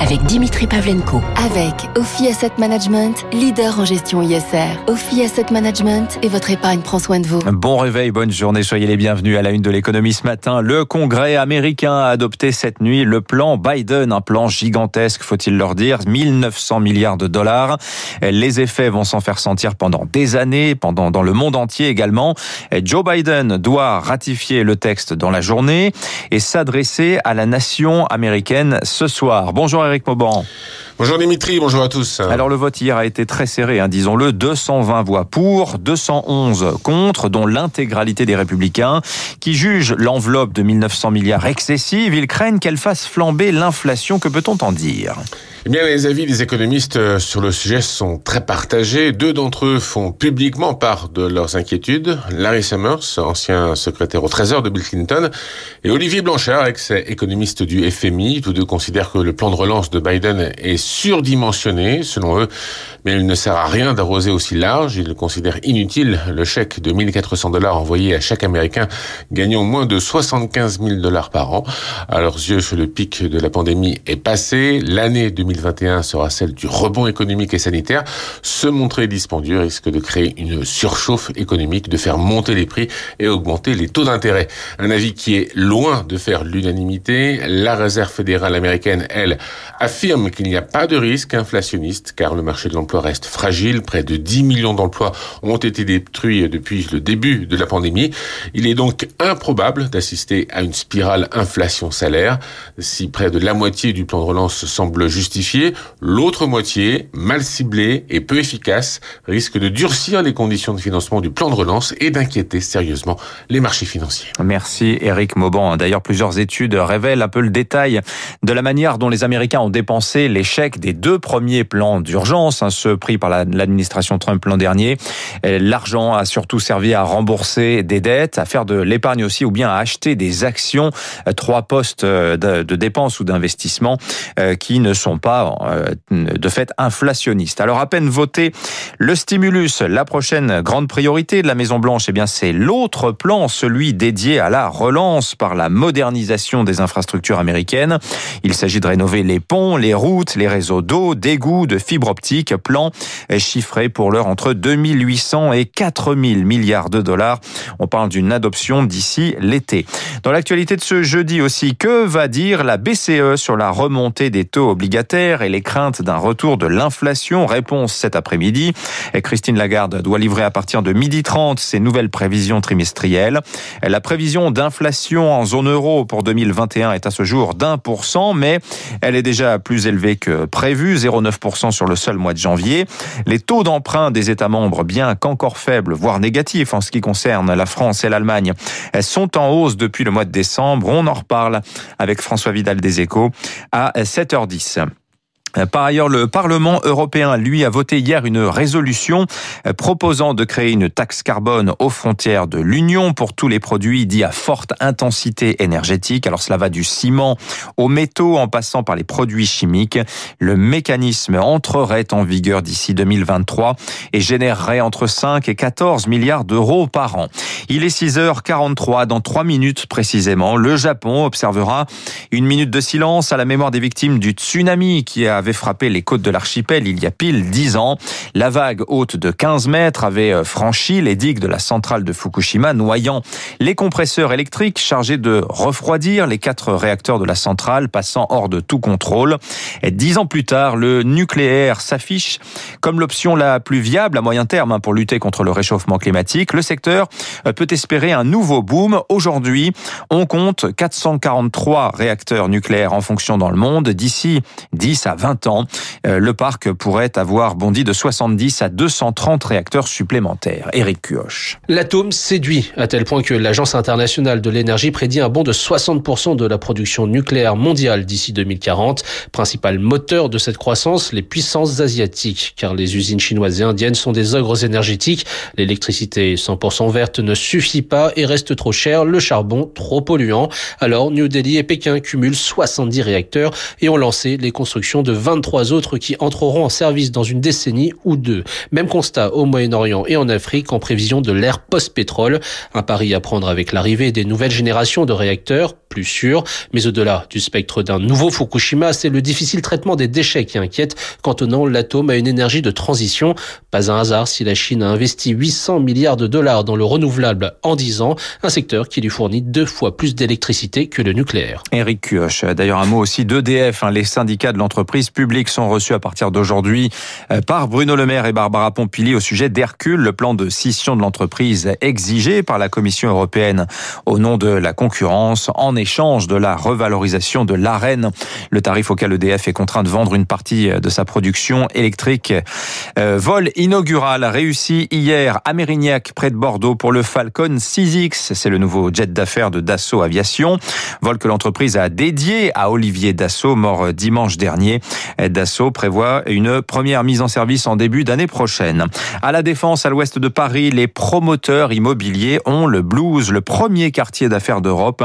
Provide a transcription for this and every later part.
avec Dimitri Pavlenko. Avec Ophi Asset Management, leader en gestion ISR. Ophi Asset Management et votre épargne prend soin de vous. Bon réveil, bonne journée, soyez les bienvenus à la une de l'économie ce matin. Le Congrès américain a adopté cette nuit le plan Biden, un plan gigantesque, faut-il leur dire, 1900 milliards de dollars. Les effets vont s'en faire sentir pendant des années, pendant dans le monde entier également. Joe Biden doit ratifier le texte dans la journée et s'adresser à la nation américaine ce soir. Bonjour Eric Mauban. Bonjour Dimitri, bonjour à tous. Alors le vote hier a été très serré, hein, disons-le, 220 voix pour, 211 contre, dont l'intégralité des républicains, qui jugent l'enveloppe de 1900 milliards excessive. Ils craignent qu'elle fasse flamber l'inflation. Que peut-on en dire? Eh bien, les avis des économistes euh, sur le sujet sont très partagés. Deux d'entre eux font publiquement part de leurs inquiétudes. Larry Summers, ancien secrétaire au Trésor de Bill Clinton, et Olivier Blanchard, ex-économiste du FMI. Tous deux considèrent que le plan de relance de Biden est surdimensionné, selon eux, mais il ne sert à rien d'arroser aussi large. Ils considèrent inutile le chèque de 1400 dollars envoyé à chaque Américain gagnant moins de 75 000 dollars par an. À leurs yeux, le pic de la pandémie est passé. L'année 2021 sera celle du rebond économique et sanitaire. Se montrer dispendieux risque de créer une surchauffe économique, de faire monter les prix et augmenter les taux d'intérêt. Un avis qui est loin de faire l'unanimité. La Réserve fédérale américaine, elle, affirme qu'il n'y a pas de risque inflationniste car le marché de l'emploi reste fragile. Près de 10 millions d'emplois ont été détruits depuis le début de la pandémie. Il est donc improbable d'assister à une spirale inflation-salaire. Si près de la moitié du plan de relance semble justifié, l'autre moitié, mal ciblée et peu efficace, risque de durcir les conditions de financement du plan de relance et d'inquiéter sérieusement les marchés financiers. Merci Eric Mauban. D'ailleurs, plusieurs études révèlent un peu le détail de la manière dont les Américains ont dépensé des deux premiers plans d'urgence, hein, ceux pris par l'administration Trump l'an dernier. L'argent a surtout servi à rembourser des dettes, à faire de l'épargne aussi, ou bien à acheter des actions, trois postes de, dépenses ou d'investissement euh, qui ne sont pas euh, de fait inflationniste. Alors à peine voté le stimulus, la prochaine grande priorité de la Maison Blanche, eh bien c'est l'autre plan, celui dédié à la relance par la modernisation des infrastructures américaines. Il s'agit de rénover les ponts, les routes, les réseaux d'eau, d'égouts, de fibres optiques, plan chiffré pour l'heure entre 2800 et 4000 milliards de dollars. On parle d'une adoption d'ici l'été. Dans l'actualité de ce jeudi aussi, que va dire la BCE sur la remontée des taux obligataires et les craintes d'un retour de l'inflation? Réponse cet après-midi. Christine Lagarde doit livrer à partir de midi 30 ses nouvelles prévisions trimestrielles. La prévision d'inflation en zone euro pour 2021 est à ce jour d'un pour cent, mais elle est déjà plus élevée que prévu, 0,9% sur le seul mois de janvier. Les taux d'emprunt des États membres, bien qu'encore faibles, voire négatifs en ce qui concerne la France et l'Allemagne, sont en hausse depuis le mois de décembre. On en reparle avec François Vidal des Échos à 7h10. Par ailleurs, le Parlement européen, lui, a voté hier une résolution euh, proposant de créer une taxe carbone aux frontières de l'Union pour tous les produits dits à forte intensité énergétique. Alors cela va du ciment aux métaux en passant par les produits chimiques. Le mécanisme entrerait en vigueur d'ici 2023 et générerait entre 5 et 14 milliards d'euros par an. Il est 6h43, dans 3 minutes précisément, le Japon observera une minute de silence à la mémoire des victimes du tsunami qui a avait frappé les côtes de l'archipel il y a pile dix ans. La vague haute de 15 mètres avait euh, franchi les digues de la centrale de Fukushima, noyant les compresseurs électriques chargés de refroidir les quatre réacteurs de la centrale, passant hors de tout contrôle. dix ans plus tard, le nucléaire s'affiche comme l'option la plus viable à moyen terme hein, pour lutter contre le réchauffement climatique. Le secteur euh, peut espérer un nouveau boom. Aujourd'hui, on compte 443 réacteurs nucléaires en fonction dans le monde. D'ici 10 à 20 ans, euh, le parc pourrait avoir bondi de 70 à 230 réacteurs supplémentaires. Éric Cuoche. L'atome séduit à tel point que l'Agence internationale de l'énergie prédit un bond de 60% de la production nucléaire mondiale d'ici 2040. Principal moteur de cette croissance, les puissances asiatiques, car les usines chinoises et indiennes sont des ogres énergétiques. L'électricité 100% verte ne suffit pas et reste trop chère, le charbon trop polluant. Alors New Delhi et Pékin cumulent 70 réacteurs et ont lancé les constructions de 23 autres qui entreront en service dans une décennie ou deux. Même constat au Moyen-Orient et en Afrique en prévision de l'ère post-pétrole. Un pari à prendre avec l'arrivée des nouvelles générations de réacteurs plus sûr. Mais au-delà du spectre d'un nouveau Fukushima, c'est le difficile traitement des déchets qui inquiète, cantonnant l'atome à une énergie de transition. Pas un hasard si la Chine a investi 800 milliards de dollars dans le renouvelable en 10 ans, un secteur qui lui fournit deux fois plus d'électricité que le nucléaire. Eric Kioch, d'ailleurs un mot aussi d'EDF. Hein. Les syndicats de l'entreprise publique sont reçus à partir d'aujourd'hui euh, par Bruno Le Maire et Barbara Pompili au sujet d'Hercule, le plan de scission de l'entreprise exigé par la Commission européenne au nom de la concurrence en échange de la revalorisation de l'arène, le tarif auquel EDF est contraint de vendre une partie de sa production électrique. Euh, vol inaugural réussi hier à Mérignac, près de Bordeaux, pour le Falcon 6X. C'est le nouveau jet d'affaires de Dassault Aviation. Vol que l'entreprise a dédié à Olivier Dassault, mort dimanche dernier. Dassault prévoit une première mise en service en début d'année prochaine. À la Défense, à l'ouest de Paris, les promoteurs immobiliers ont le blues. Le premier quartier d'affaires d'Europe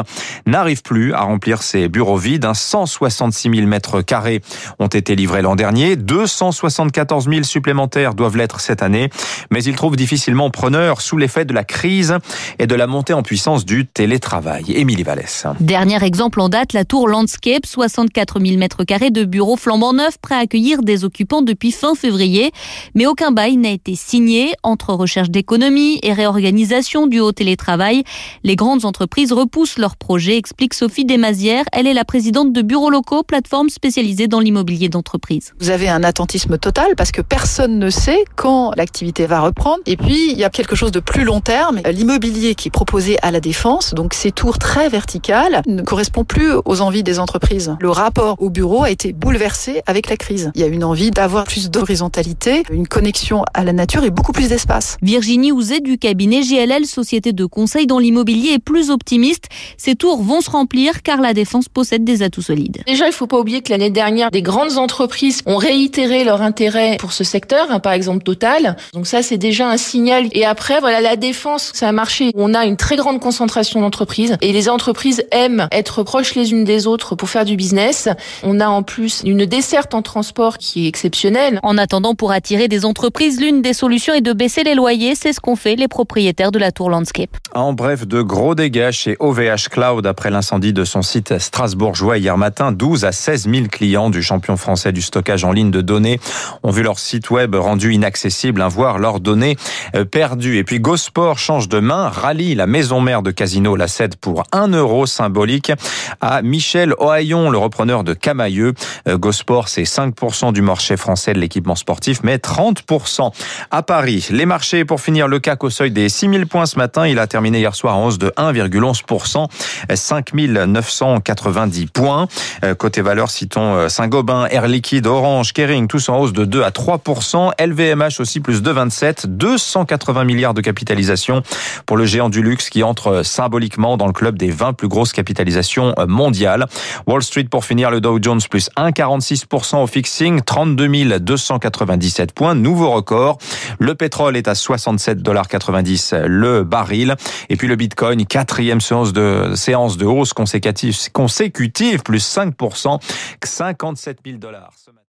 n'arrive plus à remplir ses bureaux vides. 166 000 mètres carrés ont été livrés l'an dernier. 274 000 supplémentaires doivent l'être cette année. Mais ils trouvent difficilement preneurs sous l'effet de la crise et de la montée en puissance du télétravail. Émilie Vallès. Dernier exemple en date, la tour Landscape, 64 000 mètres carrés de bureaux flambant neufs prêts à accueillir des occupants depuis fin février. Mais aucun bail n'a été signé entre recherche d'économie et réorganisation du haut télétravail. Les grandes entreprises repoussent leurs projets, explique Sophie Desmazières. Elle est la présidente de Bureaux Locaux, plateforme spécialisée dans l'immobilier d'entreprise. Vous avez un attentisme total parce que personne ne sait quand l'activité va reprendre. Et puis, il y a quelque chose de plus long terme. L'immobilier qui est proposé à la défense, donc ces tours très verticales, ne correspond plus aux envies des entreprises. Le rapport au bureau a été bouleversé avec la crise. Il y a une envie d'avoir plus d'horizontalité, une connexion à la nature et beaucoup plus d'espace. Virginie Ouzet du cabinet GLL, société de conseil dans l'immobilier, est plus optimiste. Ces tours vont se remplir car la défense possède des atouts solides. Déjà, il ne faut pas oublier que l'année dernière, des grandes entreprises ont réitéré leur intérêt pour ce secteur, hein, par exemple Total. Donc ça, c'est déjà un signal. Et après, voilà, la défense, c'est un marché où on a une très grande concentration d'entreprises et les entreprises aiment être proches les unes des autres pour faire du business. On a en plus une desserte en transport qui est exceptionnelle. En attendant, pour attirer des entreprises, l'une des solutions est de baisser les loyers. C'est ce qu'ont fait les propriétaires de la tour Landscape. En bref, de gros dégâts chez OVH Cloud après l'incendie de son site strasbourgeois hier matin. 12 à 16 000 clients du champion français du stockage en ligne de données ont vu leur site web rendu inaccessible, hein, voire leurs données euh, perdues. Et puis GoSport change de main, rallie la maison mère de Casino, la cède pour 1 euro symbolique à Michel Ohaillon, le repreneur de Camailleux. Euh, GoSport, c'est 5% du marché français de l'équipement sportif, mais 30% à Paris. Les marchés, pour finir, le CAC au seuil des 6000 points ce matin. Il a terminé hier soir en hausse de 1,11%, 5990 points. Euh, côté valeur, citons Saint-Gobain, Air Liquide, Orange, Kering, tous en hausse de 2 à 3%. LVMH aussi plus de 27, 280 milliards de capitalisation pour le géant du luxe qui entre symboliquement dans le club des 20 plus grosses capitalisations mondiales. Wall Street pour finir, le Dow Jones plus 1,46% au fixing, 32 297 points, nouveau record. Le pétrole est à 67,90 le baril. Et puis le Bitcoin, quatrième séance de, séance de hausse consécutive, plus 5%, 57 000 dollars.